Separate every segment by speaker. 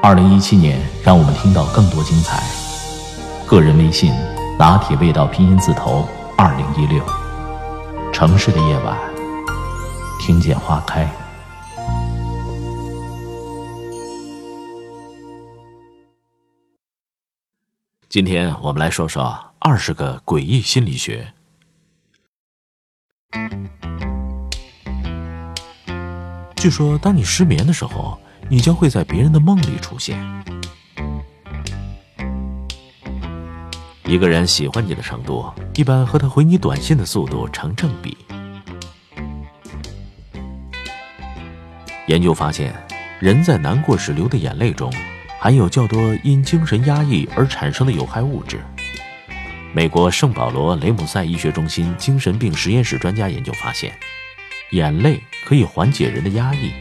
Speaker 1: 二零一七年让我们听到更多精彩。个人微信：拿铁味道拼音字头二零一六。城市的夜晚，听见花开。今天我们来说说二十个诡异心理学。据说，当你失眠的时候，你将会在别人的梦里出现。一个人喜欢你的程度，一般和他回你短信的速度成正比。研究发现，人在难过时流的眼泪中，含有较多因精神压抑而产生的有害物质。美国圣保罗雷姆塞医学中心精神病实验室专家研究发现，眼泪可以缓解人的压抑。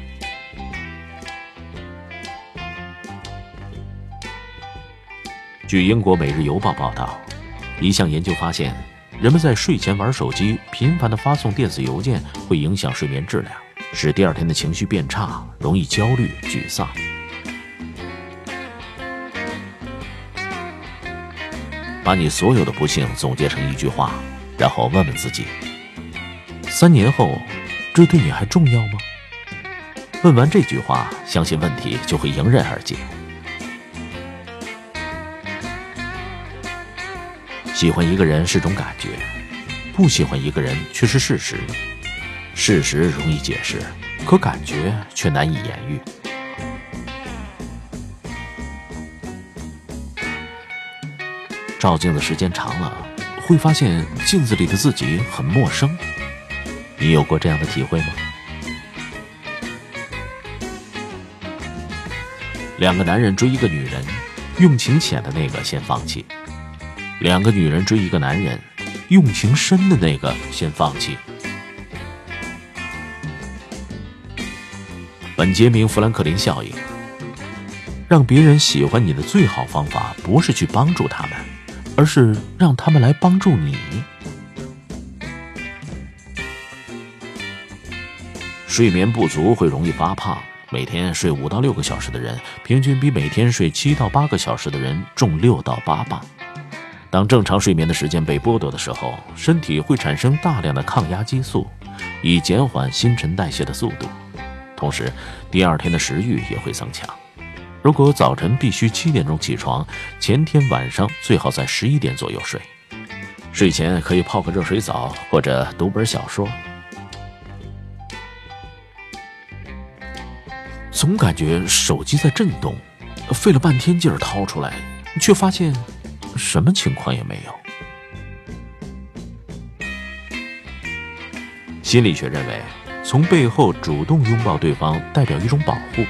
Speaker 1: 据英国《每日邮报》报道，一项研究发现，人们在睡前玩手机、频繁的发送电子邮件，会影响睡眠质量，使第二天的情绪变差，容易焦虑、沮丧。把你所有的不幸总结成一句话，然后问问自己：三年后，这对你还重要吗？问完这句话，相信问题就会迎刃而解。喜欢一个人是种感觉，不喜欢一个人却是事实。事实容易解释，可感觉却难以言喻。照镜子时间长了，会发现镜子里的自己很陌生。你有过这样的体会吗？两个男人追一个女人，用情浅的那个先放弃；两个女人追一个男人，用情深的那个先放弃。本杰明·富兰克林效应：让别人喜欢你的最好方法，不是去帮助他们，而是让他们来帮助你。睡眠不足会容易发胖。每天睡五到六个小时的人，平均比每天睡七到八个小时的人重六到八磅。当正常睡眠的时间被剥夺的时候，身体会产生大量的抗压激素，以减缓新陈代谢的速度。同时，第二天的食欲也会增强。如果早晨必须七点钟起床，前天晚上最好在十一点左右睡。睡前可以泡个热水澡，或者读本小说。总感觉手机在震动，费了半天劲儿掏出来，却发现什么情况也没有。心理学认为，从背后主动拥抱对方代表一种保护，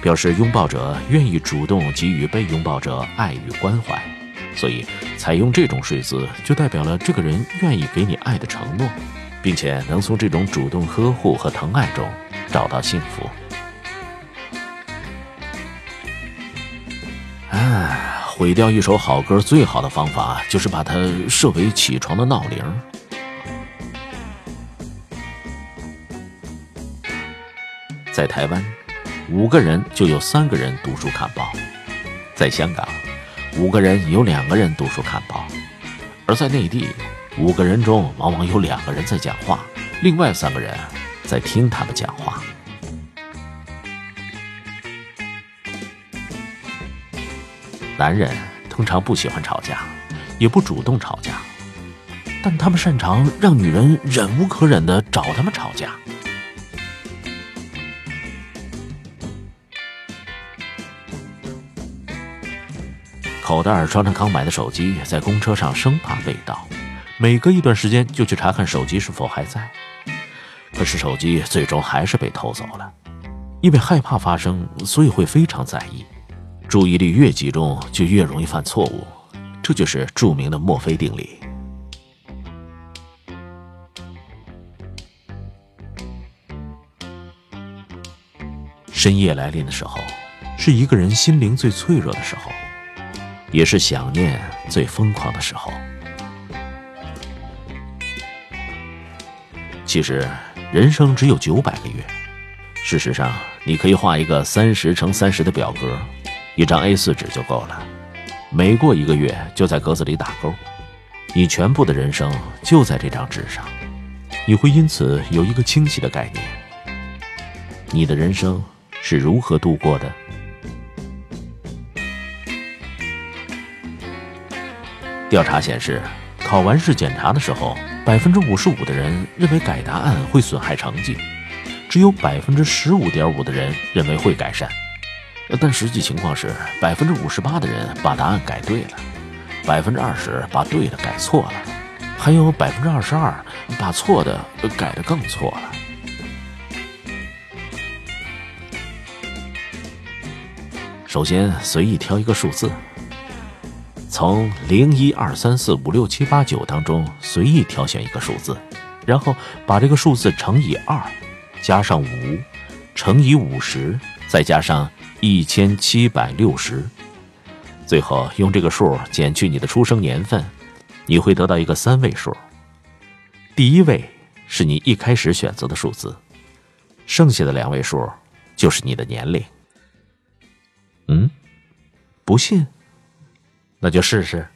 Speaker 1: 表示拥抱者愿意主动给予被拥抱者爱与关怀，所以采用这种睡姿就代表了这个人愿意给你爱的承诺，并且能从这种主动呵护和疼爱中找到幸福。毁掉一首好歌最好的方法就是把它设为起床的闹铃。在台湾，五个人就有三个人读书看报；在香港，五个人有两个人读书看报；而在内地，五个人中往往有两个人在讲话，另外三个人在听他们讲话。男人通常不喜欢吵架，也不主动吵架，但他们擅长让女人忍无可忍的找他们吵架。口袋装着刚买的手机，在公车上生怕被盗，每隔一段时间就去查看手机是否还在。可是手机最终还是被偷走了，因为害怕发生，所以会非常在意。注意力越集中，就越容易犯错误，这就是著名的墨菲定理。深夜来临的时候，是一个人心灵最脆弱的时候，也是想念最疯狂的时候。其实，人生只有九百个月。事实上，你可以画一个三十乘三十的表格，一张 A4 纸就够了。每过一个月，就在格子里打勾，你全部的人生就在这张纸上。你会因此有一个清晰的概念：你的人生是如何度过的。调查显示，考完试检查的时候，百分之五十五的人认为改答案会损害成绩。只有百分之十五点五的人认为会改善，但实际情况是百分之五十八的人把答案改对了，百分之二十把对的改错了，还有百分之二十二把错的改得更错了。首先随意挑一个数字，从零一二三四五六七八九当中随意挑选一个数字，然后把这个数字乘以二。加上五，乘以五十，再加上一千七百六十，最后用这个数减去你的出生年份，你会得到一个三位数。第一位是你一开始选择的数字，剩下的两位数就是你的年龄。嗯，不信，那就试试。